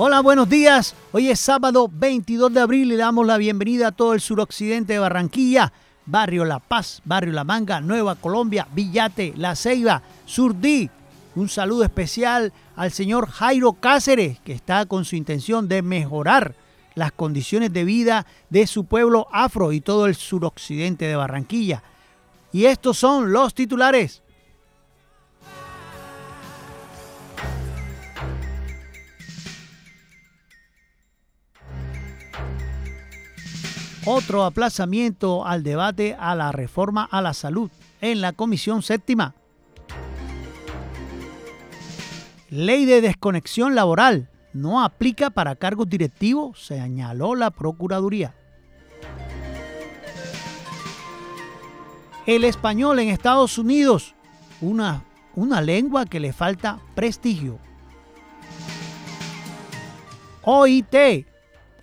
Hola, buenos días. Hoy es sábado 22 de abril y le damos la bienvenida a todo el suroccidente de Barranquilla, Barrio La Paz, Barrio La Manga, Nueva Colombia, Villate, La Ceiba, Surdí. Un saludo especial al señor Jairo Cáceres, que está con su intención de mejorar las condiciones de vida de su pueblo afro y todo el suroccidente de Barranquilla. Y estos son los titulares. Otro aplazamiento al debate a la reforma a la salud en la Comisión Séptima. Ley de desconexión laboral no aplica para cargos directivos, señaló la Procuraduría. El español en Estados Unidos, una, una lengua que le falta prestigio. OIT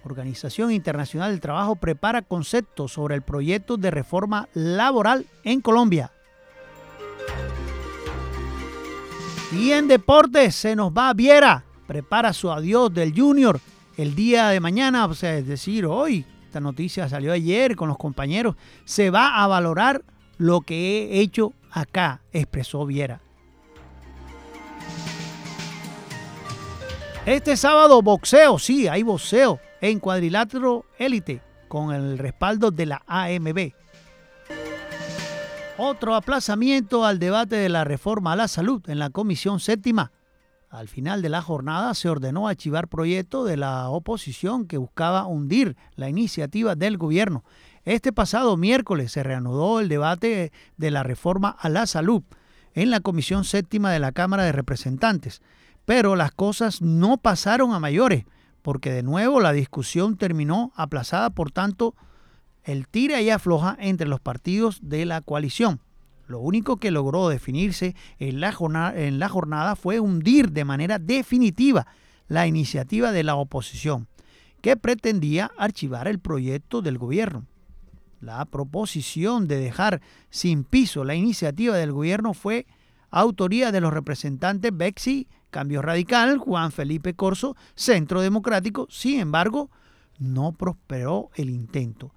Organización Internacional del Trabajo prepara conceptos sobre el proyecto de reforma laboral en Colombia. Y en deportes se nos va Viera. Prepara su adiós del Junior el día de mañana, o sea, es decir, hoy. Esta noticia salió ayer con los compañeros. Se va a valorar lo que he hecho acá, expresó Viera. Este sábado boxeo, sí, hay boxeo en cuadrilátero élite con el respaldo de la AMB. Otro aplazamiento al debate de la reforma a la salud en la Comisión Séptima. Al final de la jornada se ordenó archivar proyecto de la oposición que buscaba hundir la iniciativa del gobierno. Este pasado miércoles se reanudó el debate de la reforma a la salud en la Comisión Séptima de la Cámara de Representantes, pero las cosas no pasaron a mayores porque de nuevo la discusión terminó aplazada, por tanto, el tira y afloja entre los partidos de la coalición. Lo único que logró definirse en la, jornada, fue hundir de manera definitiva la iniciativa de la oposición, que pretendía archivar el proyecto del gobierno. La proposición de dejar sin piso la iniciativa del gobierno fue autoría de los representantes Bexi Cambio Radical, Juan Felipe Corso, Centro Democrático, sin embargo, no prosperó el intento.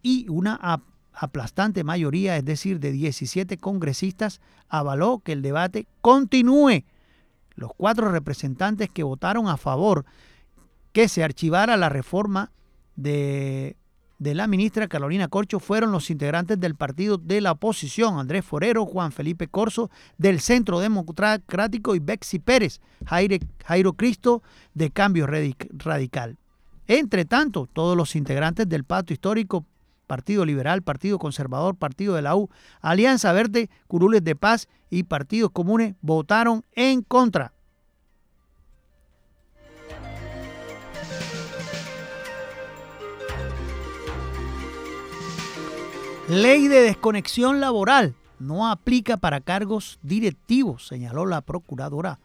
Y una aplastante mayoría, es decir, de 17 congresistas, avaló que el debate continúe. Los cuatro representantes que votaron a favor que se archivara la reforma de de la ministra Carolina Corcho fueron los integrantes del partido de la oposición, Andrés Forero, Juan Felipe Corso, del Centro Democrático y Bexi Pérez, Jairo Cristo, de Cambio Radical. Entre tanto, todos los integrantes del pacto histórico, Partido Liberal, Partido Conservador, Partido de la U, Alianza Verde, Curules de Paz y Partidos Comunes votaron en contra. Ley de desconexión laboral no aplica para cargos directivos, señaló la Procuradora.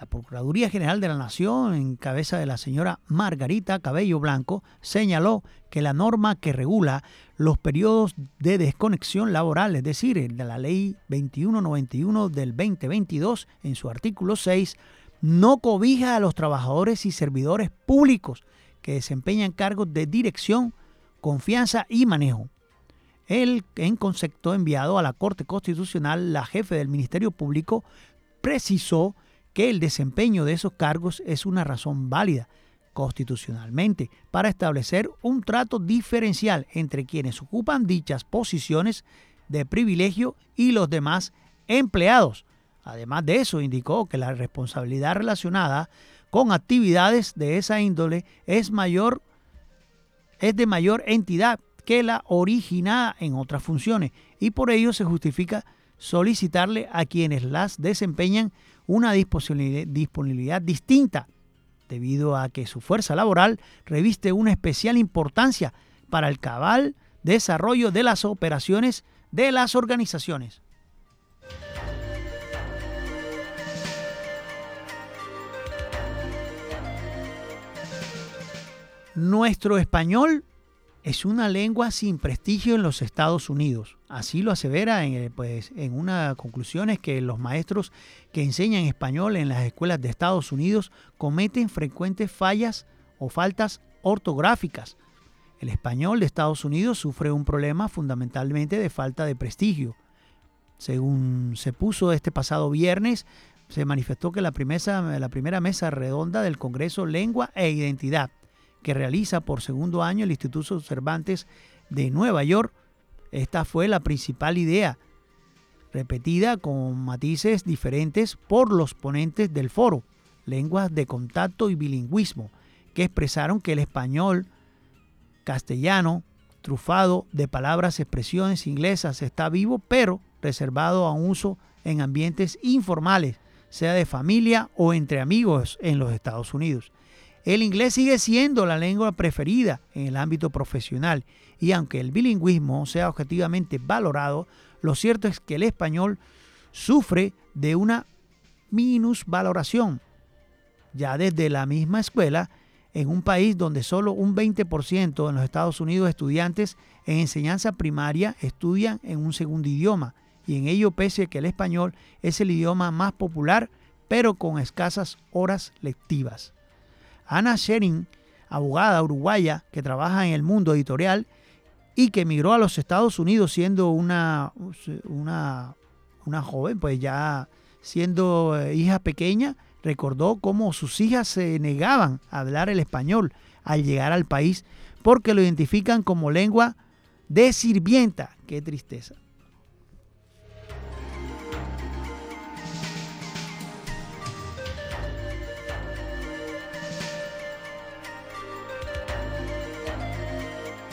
La Procuraduría General de la Nación, en cabeza de la señora Margarita Cabello Blanco, señaló que la norma que regula los periodos de desconexión laboral, es decir, de la Ley 2191 del 2022, en su artículo 6, no cobija a los trabajadores y servidores públicos que desempeñan cargos de dirección, confianza y manejo el, en concepto enviado a la Corte Constitucional, la jefe del Ministerio Público precisó que el desempeño de esos cargos es una razón válida constitucionalmente para establecer un trato diferencial entre quienes ocupan dichas posiciones de privilegio y los demás empleados. Además de eso, indicó que la responsabilidad relacionada con actividades de esa índole es mayor es de mayor entidad que la originada en otras funciones y por ello se justifica solicitarle a quienes las desempeñan una disponibilidad distinta, debido a que su fuerza laboral reviste una especial importancia para el cabal desarrollo de las operaciones de las organizaciones. Nuestro español es una lengua sin prestigio en los Estados Unidos. Así lo asevera en, eh, pues, en una conclusión es que los maestros que enseñan español en las escuelas de Estados Unidos cometen frecuentes fallas o faltas ortográficas. El español de Estados Unidos sufre un problema fundamentalmente de falta de prestigio. Según se puso este pasado viernes, se manifestó que la la primera mesa redonda del Congreso Lengua e Identidad, que realiza por segundo año el Instituto Cervantes de Nueva York, esta fue la principal idea, repetida con matices diferentes por los ponentes del foro, lenguas de contacto y bilingüismo, que expresaron que el español castellano, trufado de palabras, expresiones inglesas, está vivo, pero reservado a un uso en ambientes informales, sea de familia o entre amigos en los Estados Unidos. El inglés sigue siendo la lengua preferida en el ámbito profesional y aunque el bilingüismo sea objetivamente valorado, lo cierto es que el español sufre de una minusvaloración. Ya desde la misma escuela, en un país donde solo un 20% en los Estados Unidos estudiantes en enseñanza primaria estudian en un segundo idioma, y en ello pese a que el español es el idioma más popular, pero con escasas horas lectivas. Ana Shering, abogada uruguaya que trabaja en el mundo editorial y que emigró a los Estados Unidos siendo una, una, una joven, pues ya siendo eh, hija pequeña, recordó cómo sus hijas se negaban a hablar el español al llegar al país porque lo identifican como lengua de sirvienta. Qué tristeza.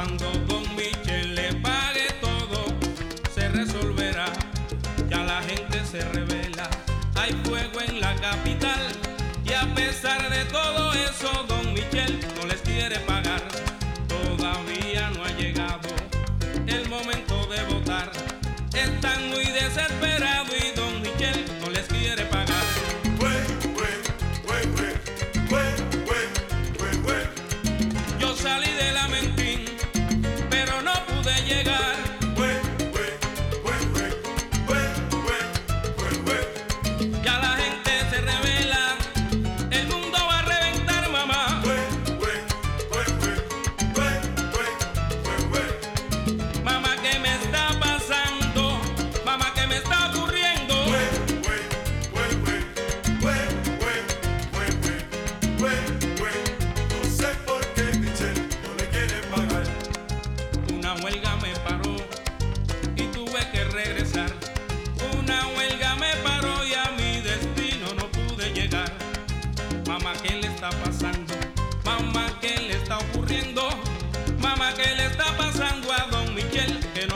cuando angel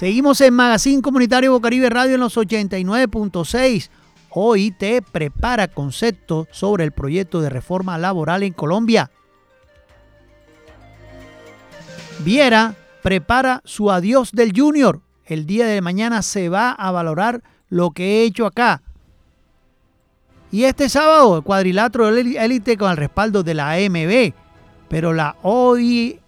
Seguimos en Magazine Comunitario Bocaribe Radio en los 89.6. OIT prepara conceptos sobre el proyecto de reforma laboral en Colombia. Viera prepara su adiós del Junior. El día de mañana se va a valorar lo que he hecho acá. Y este sábado, el cuadrilátero élite con el respaldo de la AMB. Pero la OIT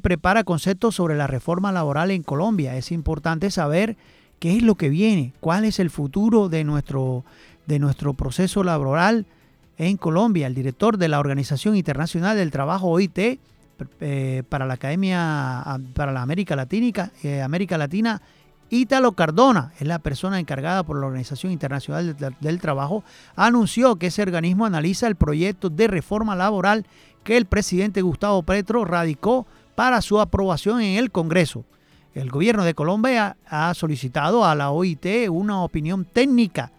prepara conceptos sobre la reforma laboral en Colombia. Es importante saber qué es lo que viene, cuál es el futuro de nuestro, de nuestro proceso laboral en Colombia. El director de la Organización Internacional del Trabajo OIT eh, para la Academia para la América Latina, eh, América Latina, Ítalo Cardona, es la persona encargada por la Organización Internacional del Trabajo, anunció que ese organismo analiza el proyecto de reforma laboral que el presidente Gustavo Petro radicó para su aprobación en el Congreso. El gobierno de Colombia ha solicitado a la OIT una opinión técnica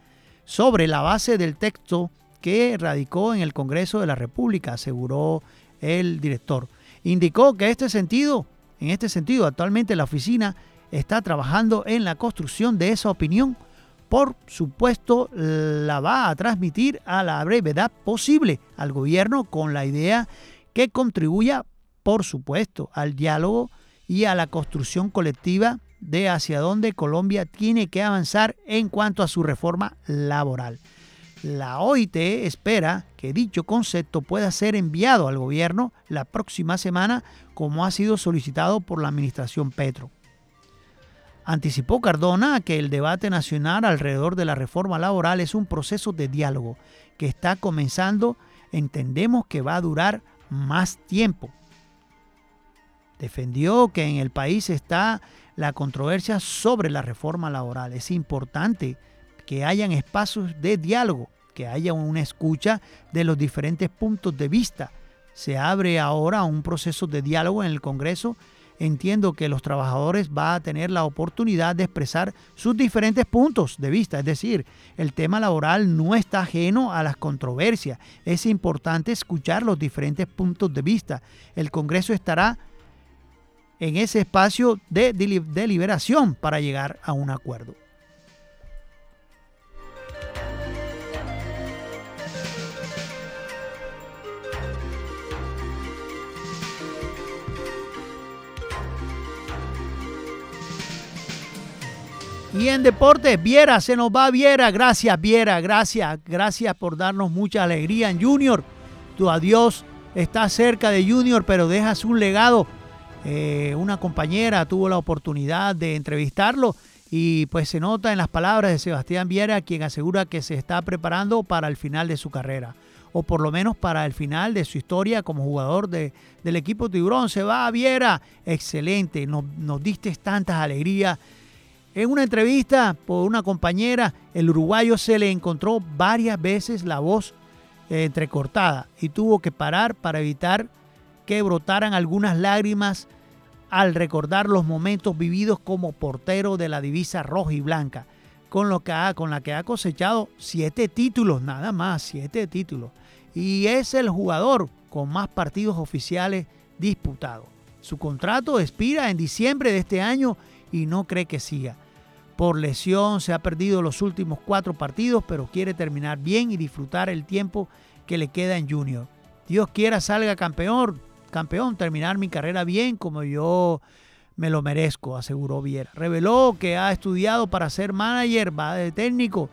sobre la base del texto que radicó en el Congreso de la República, aseguró el director. Indicó que este sentido, en este sentido, actualmente la oficina está trabajando en la construcción de esa opinión. Por supuesto, la va a transmitir a la brevedad posible al gobierno con la idea que contribuya, por supuesto, al diálogo y a la construcción colectiva de hacia dónde Colombia tiene que avanzar en cuanto a su reforma laboral. La OIT espera que dicho concepto pueda ser enviado al gobierno la próxima semana como ha sido solicitado por la administración Petro. Anticipó Cardona que el debate nacional alrededor de la reforma laboral es un proceso de diálogo que está comenzando, entendemos que va a durar más tiempo. Defendió que en el país está la controversia sobre la reforma laboral. Es importante que hayan espacios de diálogo, que haya una escucha de los diferentes puntos de vista. Se abre ahora un proceso de diálogo en el Congreso. Entiendo que los trabajadores van a tener la oportunidad de expresar sus diferentes puntos de vista. Es decir, el tema laboral no está ajeno a las controversias. Es importante escuchar los diferentes puntos de vista. El Congreso estará en ese espacio de deliberación para llegar a un acuerdo. Y en deportes, Viera, se nos va Viera. Gracias, Viera, gracias. Gracias por darnos mucha alegría en Junior. Tu adiós está cerca de Junior, pero dejas un legado. Eh, una compañera tuvo la oportunidad de entrevistarlo y pues se nota en las palabras de Sebastián Viera, quien asegura que se está preparando para el final de su carrera o por lo menos para el final de su historia como jugador de, del equipo Tiburón. Se va Viera, excelente, nos, nos diste tantas alegrías en una entrevista por una compañera, el uruguayo se le encontró varias veces la voz eh, entrecortada y tuvo que parar para evitar que brotaran algunas lágrimas al recordar los momentos vividos como portero de la divisa roja y blanca, con, lo que con la que ha cosechado siete títulos, nada más, siete títulos. Y es el jugador con más partidos oficiales disputados. Su contrato expira en diciembre de este año y no cree que siga. Por lesión se ha perdido los últimos cuatro partidos, pero quiere terminar bien y disfrutar el tiempo que le queda en Junior. Dios quiera salga campeón, campeón, terminar mi carrera bien como yo me lo merezco, aseguró Viera. Reveló que ha estudiado para ser manager, va de técnico,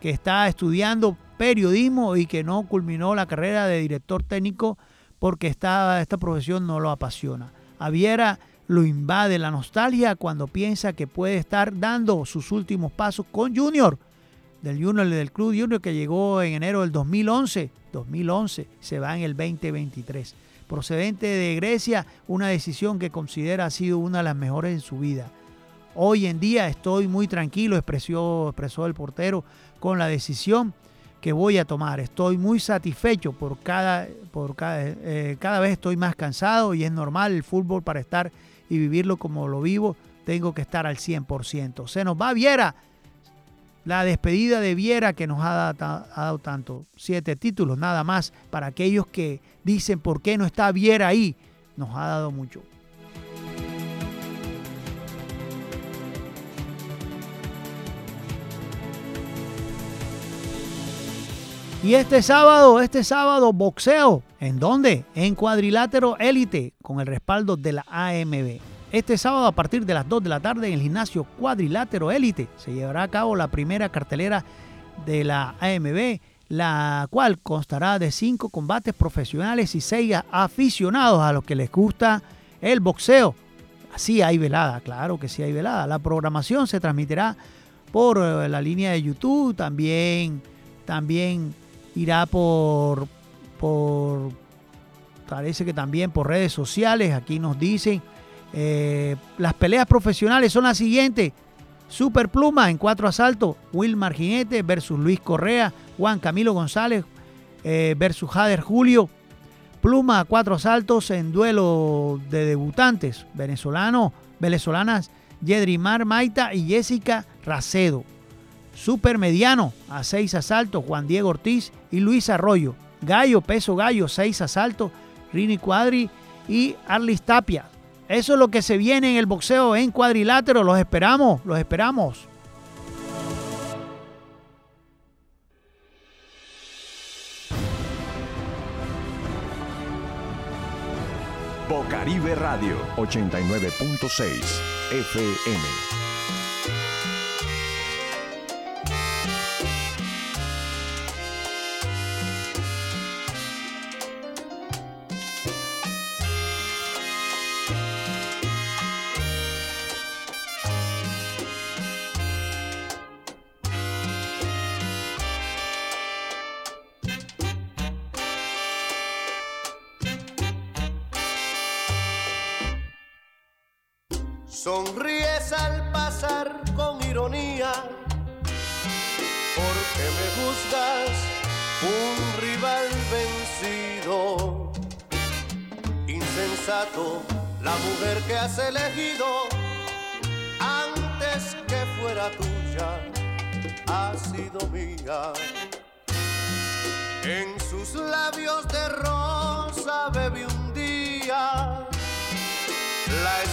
que está estudiando periodismo y que no culminó la carrera de director técnico porque esta, esta profesión no lo apasiona. A Viera lo invade la nostalgia cuando piensa que puede estar dando sus últimos pasos con Junior, del Junior del Club Junior que llegó en enero del 2011, 2011, se va en el 2023. Procedente de Grecia, una decisión que considera ha sido una de las mejores en su vida. Hoy en día estoy muy tranquilo, expresó, expresó el portero, con la decisión que voy a tomar. Estoy muy satisfecho por cada, por cada, eh, cada vez estoy más cansado y es normal el fútbol para estar y vivirlo como lo vivo, tengo que estar al 100%. Se nos va Viera. La despedida de Viera que nos ha dado, tanto, siete títulos nada más, para aquellos que dicen por qué no está Viera ahí, nos ha dado mucho. Y este sábado, este sábado, boxeo. ¿En dónde? En Cuadrilátero Élite, con el respaldo de la AMB. Este sábado a partir de las 2 de la tarde en el gimnasio Cuadrilátero Élite se llevará a cabo la primera cartelera de la AMB, la cual constará de cinco combates profesionales y seis aficionados a los que les gusta el boxeo. Así hay velada, claro que sí hay velada. La programación se transmitirá por eh, la línea de YouTube, también, también irá por, parece que también por redes sociales, aquí nos dicen eh, las peleas profesionales son las siguientes. Super Pluma en cuatro asaltos. Wilmar Jinete versus Luis Correa. Juan Camilo González eh, versus Jader Julio. Pluma a cuatro asaltos en duelo de debutantes. Venezolano, venezolanas Yedrimar Maita y Jessica Racedo. Super mediano a seis asaltos. Juan Diego Ortiz y Luis Arroyo. Gallo, peso gallo, seis asaltos. Rini Cuadri y Arlis Tapia. Eso es lo que se viene en el boxeo en cuadrilátero. Los esperamos, los esperamos. Bocaribe Radio 89.6 FM.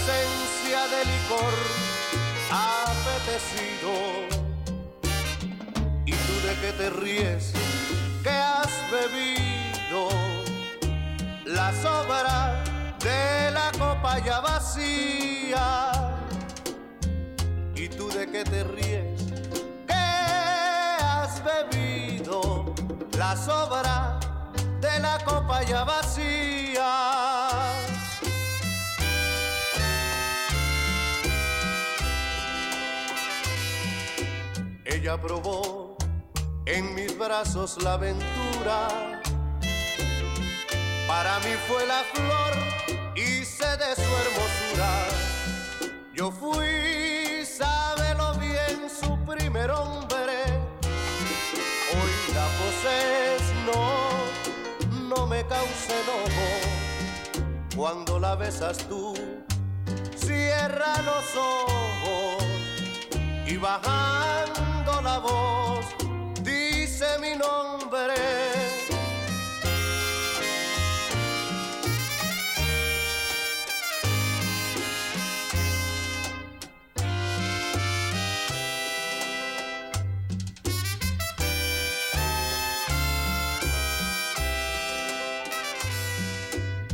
Esencia del licor apetecido. ¿Y tú de qué te ríes? ¿Qué has bebido? La sobra de la copa ya vacía. ¿Y tú de qué te ríes? ¿Qué has bebido? La sobra de la copa ya vacía. Ella probó en mis brazos la aventura. Para mí fue la flor y sé de su hermosura. Yo fui, sábelo bien, su primer hombre. Hoy la poses, no, no me cause enojo. Cuando la besas tú, cierra los ojos y bajando la voz dice mi nombre.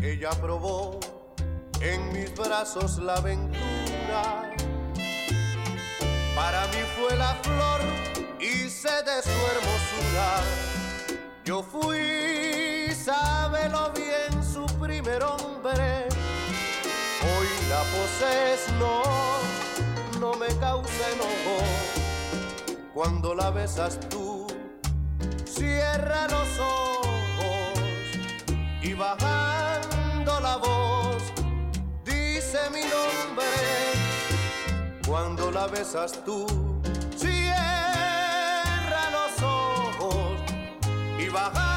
Ella probó en mis brazos la aventura para mí fue la flor y sé de su hermosura. Yo fui, sábelo bien, su primer hombre. Hoy la poses, no, no me causa enojo. Cuando la besas tú, cierra los ojos y bajando la voz, dice mi nombre cuando la besas tú. Cierra los ojos y bajando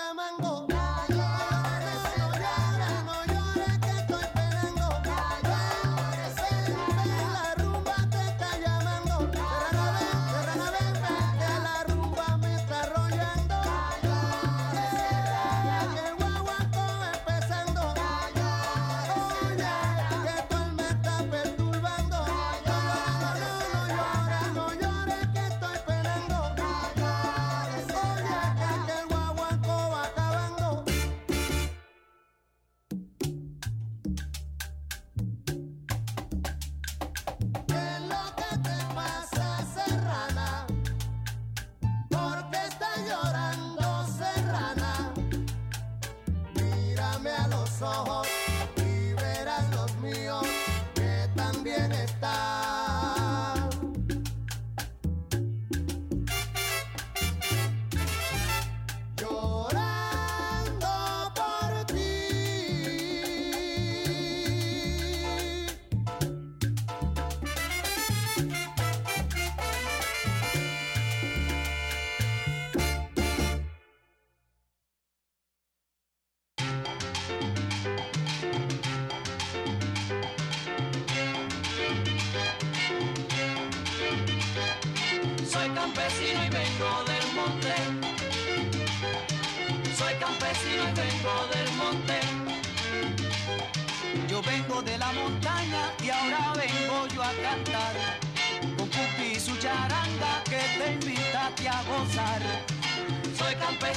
Te estoy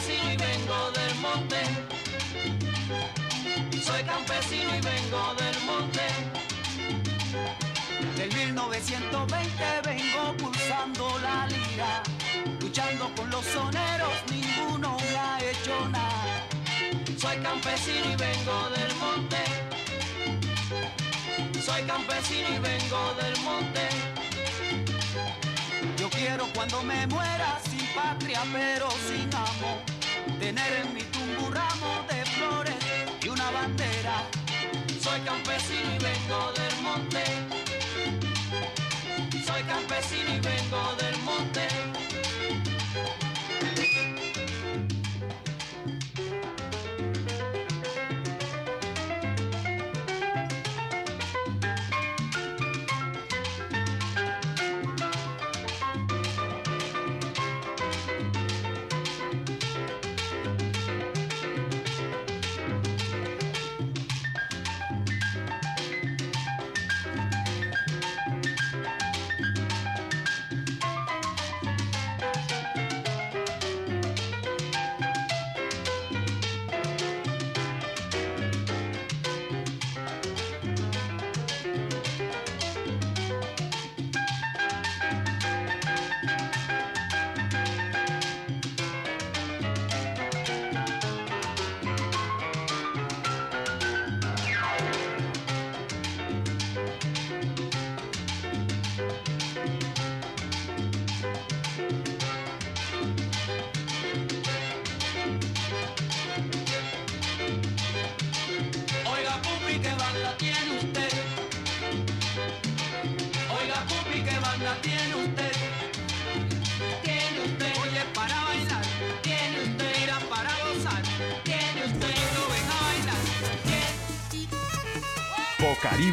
campesino y vengo del monte. Soy campesino y vengo del monte. Del 1920 vengo pulsando la lira, luchando con los soneros, ninguno me ha hecho nada. Soy campesino y vengo del monte. Soy campesino y vengo del monte. Yo quiero cuando me muera sin patria pero sin amor, tener en mi tumbo un ramo de flores y una bandera. Soy campesino y vengo del monte. Soy campesino y vengo del monte.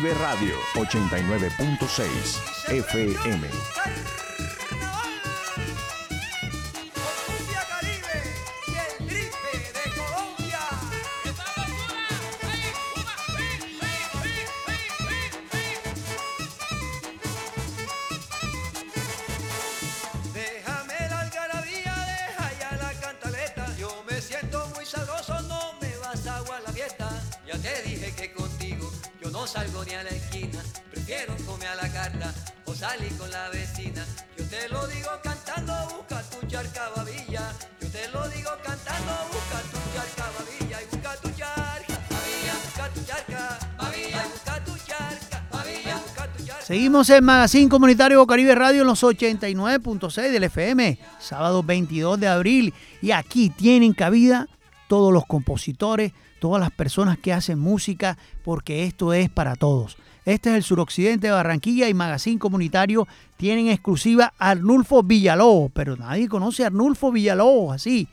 Bocaribe Radio 89.6 FM. Seguimos en Magazine Comunitario Bocaribe Radio en los 89.6 del FM, sábado 22 de abril. Y aquí tienen cabida todos los compositores, todas las personas que hacen música, porque esto es para todos. Este es el suroccidente de Barranquilla y Magazine Comunitario tienen exclusiva a Arnulfo Villalobos, pero nadie conoce a Arnulfo Villalobos así.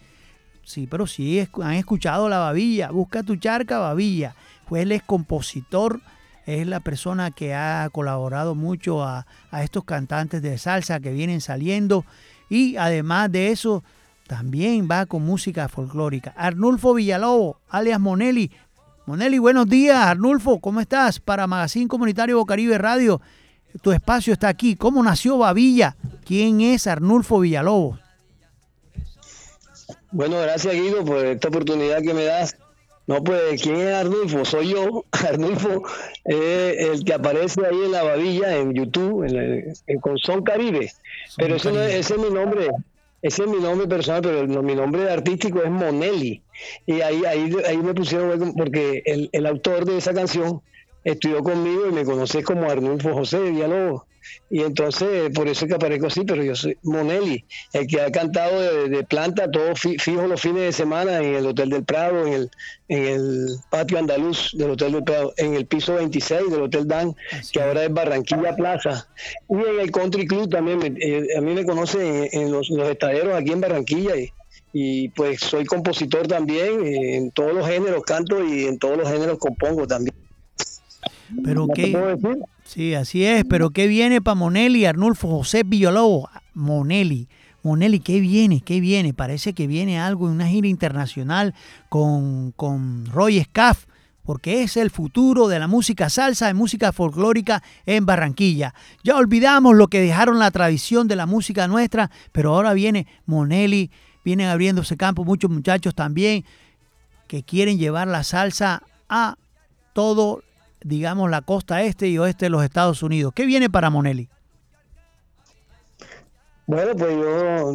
Sí, pero sí han escuchado la babilla. Busca tu charca babilla. Pues él es compositor, es la persona que ha colaborado mucho a, estos cantantes de salsa que vienen saliendo. Y además de eso, también va con música folclórica. Arnulfo Villalobos, alias Monelli. Monelli, buenos días. Arnulfo, ¿cómo estás? Para Magazine Comunitario Bocaribe Radio. Tu espacio está aquí. ¿Cómo nació Babilla? ¿Quién es Arnulfo Villalobos? Bueno, gracias Guido por esta oportunidad que me das. No, pues, ¿quién es Arnulfo? Soy yo. Arnulfo es el que aparece ahí en la babilla, en YouTube, en la- en- con Son Caribe. Pero ese, no ese es mi nombre, ese es mi nombre personal, pero el- mi nombre artístico es Monelli. Y ahí, ahí, ahí me pusieron, porque el, el autor de esa canción estudió conmigo y me conoce como Arnulfo José Villalobos. Y entonces, por eso es que aparezco así, pero yo soy Monelli, el que ha cantado de, de planta todo fi- fijo los fines de semana en el Hotel del Prado, en el, en el patio andaluz del Hotel del Prado, en el piso 26 del Hotel Dan, que ahora es Barranquilla Plaza, y en el Country Club también. me- eh, a mí me conocen en, en los, los estaderos aquí en Barranquilla y, y pues soy compositor también, eh, en todos los géneros canto y en todos los géneros compongo también. Pero ¿No te qué, puedo decir? Sí, así es, pero ¿qué viene para Monelli, Arnulfo José Villalobos? Monelli. Monelli, ¿qué viene? ¿Qué viene? Parece que viene algo en una gira internacional con, con Roy Scaff, porque es el futuro de la música salsa, de música folclórica en Barranquilla. Ya olvidamos lo que dejaron la tradición de la música nuestra, pero ahora viene Monelli, vienen abriéndose campo muchos muchachos también que quieren llevar la salsa a todo, digamos, la costa este y oeste de los Estados Unidos. ¿Qué viene para Monelli? Bueno, pues yo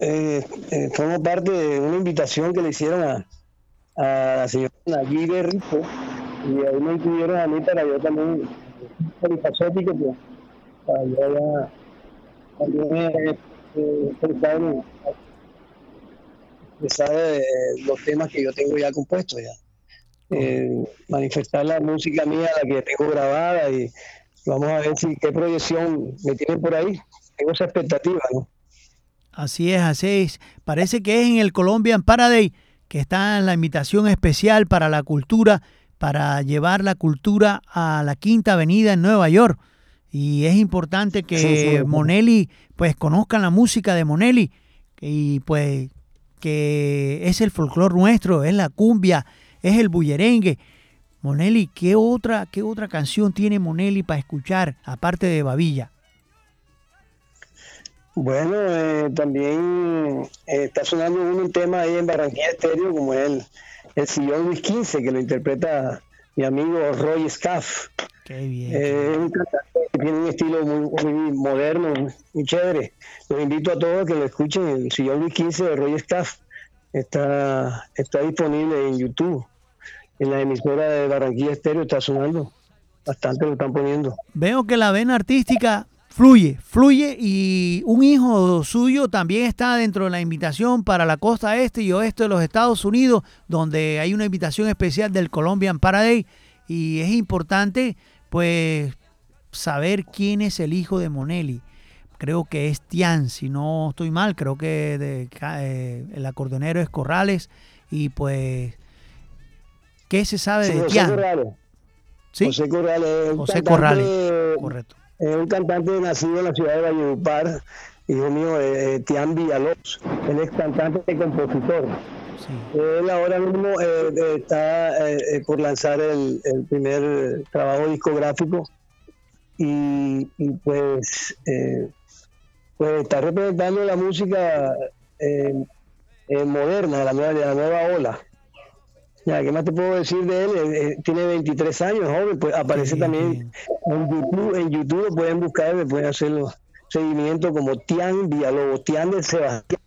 eh, eh, formo parte de una invitación que le hicieron a, a la señora Nayib Rico y ahí me incluyeron a mí para yo también polifacético pues, para yo ya también eh, eh, expresar, expresar, eh, los temas que yo tengo ya compuestos ya Eh, manifestar la música mía la que tengo grabada y vamos a ver si qué proyección me tienen por ahí tengo esa expectativa ¿no? Así es, así es. Parece que es en el Colombian Paradise que está la invitación especial para la cultura, para llevar la cultura a la Quinta Avenida en Nueva York. Y es importante que Sí, sí. Monelli, pues conozcan la música de Monelli y pues que es el folclor nuestro, es la cumbia, es el bullerengue. Monelli, ¿qué otra, qué otra canción tiene Monelli para escuchar aparte de Babilla? Bueno, eh, también eh, está sonando un tema ahí en Barranquilla Estéreo, como el, el Sillón Luis XV, que lo interpreta mi amigo Roy Scaff. Qué bien. Eh, es un cantante que tiene un estilo muy, muy moderno, muy chévere. Los invito a todos a que lo escuchen. El Sillón Luis XV de Roy Scaff está, está disponible en YouTube. En la emisora de Barranquilla Estéreo está sonando. Bastante lo están poniendo. Veo que la vena artística fluye, fluye y un hijo suyo también está dentro de la invitación para la costa este y oeste de los Estados Unidos, donde hay una invitación especial del Colombian Paradise y es importante pues saber quién es el hijo de Monelli. Creo que es Tian, si no estoy mal, creo que eh, el acordeonero es Corrales y pues ¿qué se sabe Sí, de José Tian? Corrales. ¿Sí? José Corrales. es José cantante, Corrales, correcto. Es un cantante nacido en la ciudad de Valledupar, hijo mío, eh, Tian Villalobos. Él es cantante y compositor. Sí. Él ahora mismo eh, eh, está eh, eh, por lanzar el, el primer trabajo discográfico y, y pues, eh, pues está representando la música eh, eh, moderna, la nueva, la nueva ola. Ya, ¿qué más te puedo decir de él? Eh, eh, tiene 23 años, joven, pues aparece también en YouTube, en YouTube lo pueden buscar, le pueden hacer los seguimientos como Tian Villalobos, Tian de Sebastián.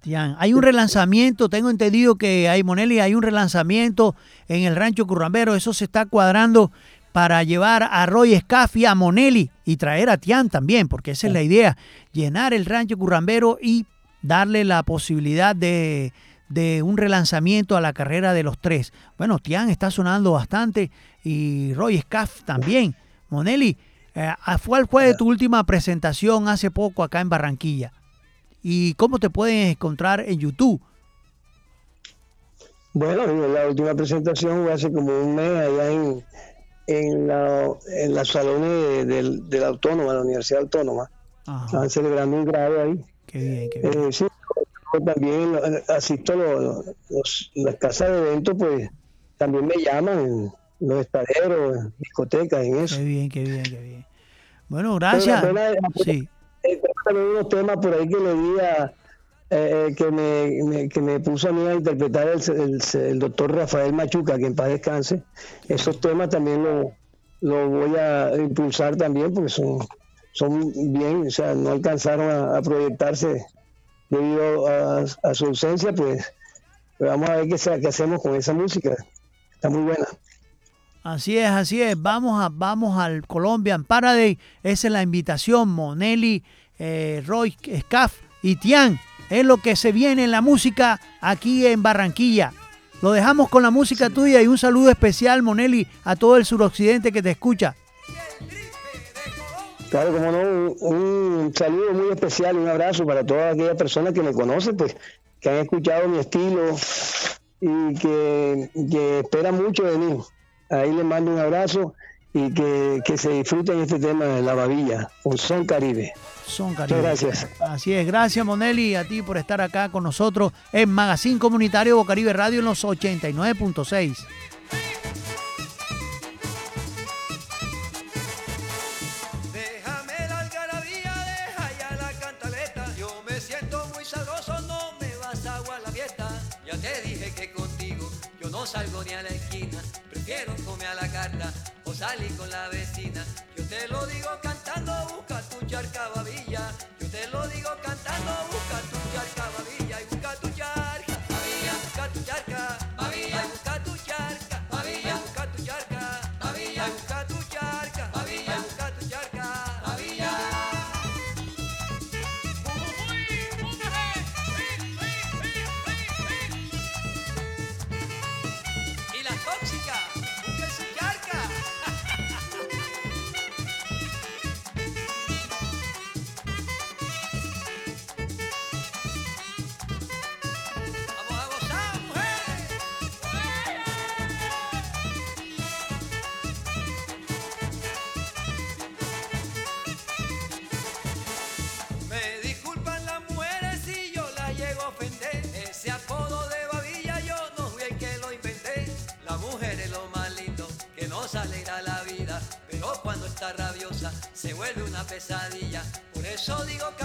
Tian. Hay un relanzamiento, tengo entendido que hay Monelli, hay un relanzamiento en el Rancho Currambero, eso se está cuadrando para llevar a Roy Scaff y a Monelli y traer a Tian también, porque esa es la idea, llenar el Rancho Currambero y darle la posibilidad de, de un relanzamiento a la carrera de los tres. Bueno, Tian está sonando bastante y Roy Scaff también. Monelli, eh, ¿cuál fue tu última presentación hace poco acá en Barranquilla? ¿Y cómo te pueden encontrar en YouTube? Bueno, en la última presentación fue hace como un mes allá en, en, la, en los salones de, la Autónoma, la Universidad Autónoma. Ajá, Estaban celebrando un grado ahí. qué bien, qué bien. Eh, sí, también eh, asisto a los, los- las casas de eventos, pues también me llaman los estaderos, en discotecas, en eso. Qué bien, qué bien, qué bien. Bueno, gracias. Pero Sí, tengo también unos temas por ahí que le di a, eh, eh, que, me, me- que me puso a mí a interpretar el, el, el doctor Rafael Machuca, que en paz descanse. Esos temas también los lo voy a impulsar también porque son, son bien, o sea, no alcanzaron a, a proyectarse debido a, a su ausencia, pues, pues vamos a ver qué hacemos con esa música. Está muy buena. así es, así es. Vamos, a, vamos al Colombian Paradise. Esa es la invitación. Monelli, eh, Roy Scaff y Tian. Es lo que se viene en la música aquí en Barranquilla. Lo dejamos con la música tuya y un saludo especial, Monelli, a todo el suroccidente que te escucha. Claro, como no, un saludo muy especial, un abrazo para todas aquellas personas que me conocen, pues, que han escuchado mi estilo y que, que esperan mucho de mí. Ahí les mando un abrazo y que, que, se disfruten este tema de la babilla con Son Caribe. Son Caribe. Muchas gracias. Así es, gracias Monelli a ti por estar acá con nosotros en Magazine Comunitario Bocaribe Radio en los 89.6. no salgo ni a la esquina, prefiero comer a la carta o salir con la vecina. Yo te lo digo cantando, busca tu charca babilla. Yo te lo digo cantando, busca tu charca babilla. una pesadilla. Por eso digo que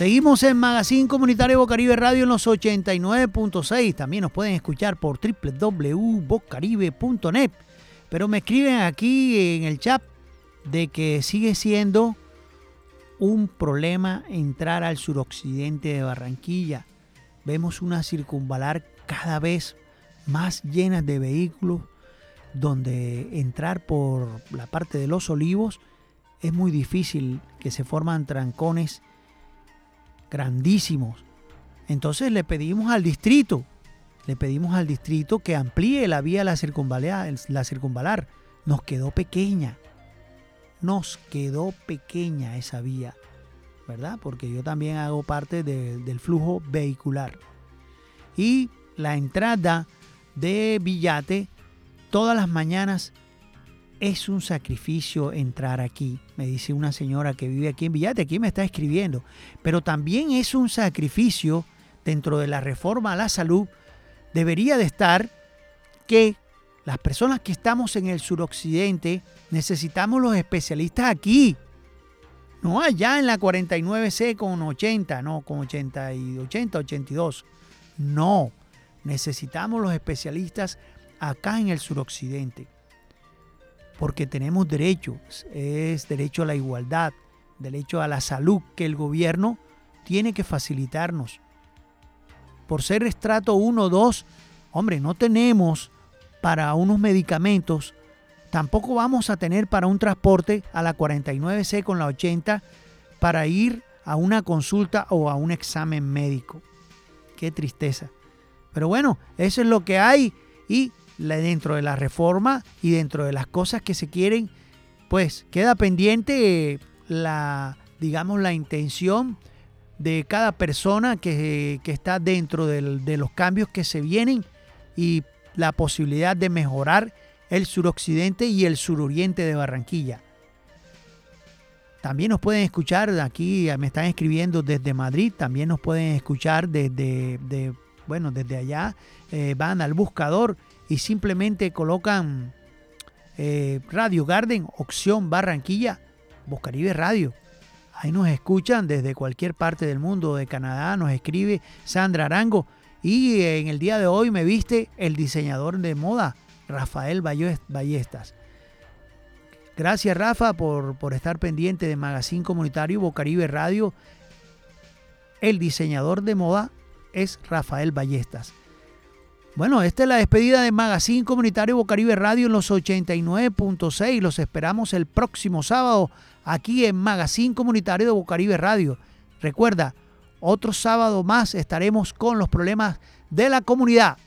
Seguimos en Magazine Comunitario Bocaribe Radio en los 89.6. También nos pueden escuchar por www.bocaribe.net. Pero me escriben aquí en el chat de que sigue siendo un problema entrar al suroccidente de Barranquilla. Vemos una circunvalar cada vez más llena de vehículos, donde entrar por la parte de los olivos es muy difícil, que se forman trancones grandísimos. Entonces le pedimos al distrito, le pedimos al distrito que amplíe la vía la circunvalar, la circunvalar. Nos quedó pequeña, nos quedó pequeña esa vía, ¿verdad? Porque yo también hago parte de- del flujo vehicular. Y la entrada de Villate todas las mañanas es un sacrificio entrar aquí, me dice una señora que vive aquí en Villate, aquí me está escribiendo, pero también es un sacrificio dentro de la reforma a la salud, debería de estar que las personas que estamos en el suroccidente necesitamos los especialistas aquí, no allá en la 49C con 80, no, con 80 y 80, 82. No, necesitamos los especialistas acá en el suroccidente porque tenemos derechos, es derecho a la igualdad, derecho a la salud que el gobierno tiene que facilitarnos. Por ser estrato 1 o 2, hombre, no tenemos para unos medicamentos, tampoco vamos a tener para un transporte a la 49C con la 80 para ir a una consulta o a un examen médico. Qué tristeza. Pero bueno, eso es lo que hay y dentro de la reforma y dentro de las cosas que se quieren, pues queda pendiente eh, la, digamos, la intención de cada persona que, que está dentro de los cambios que se vienen y la posibilidad de mejorar el suroccidente y el suroriente de Barranquilla. También nos pueden escuchar aquí, me están escribiendo desde Madrid, también nos pueden escuchar desde, de, bueno, desde allá, eh, van al buscador y simplemente colocan eh, Radio Garden, opción Barranquilla, Boscaribe Radio. Ahí nos escuchan desde cualquier parte del mundo, de Canadá, nos escribe Sandra Arango. Y en el día de hoy me viste el diseñador de moda, Rafael Ballestas. Gracias Rafa por, por estar pendiente de Magazine Comunitario Bocaribe Radio. El diseñador de moda es Rafael Ballestas. Bueno, esta es la despedida de Magazine Comunitario Bocaribe Radio en los 89.6. Los esperamos el próximo sábado aquí en Magazine Comunitario de Bocaribe Radio. Recuerda, otro sábado más estaremos con los problemas de la comunidad.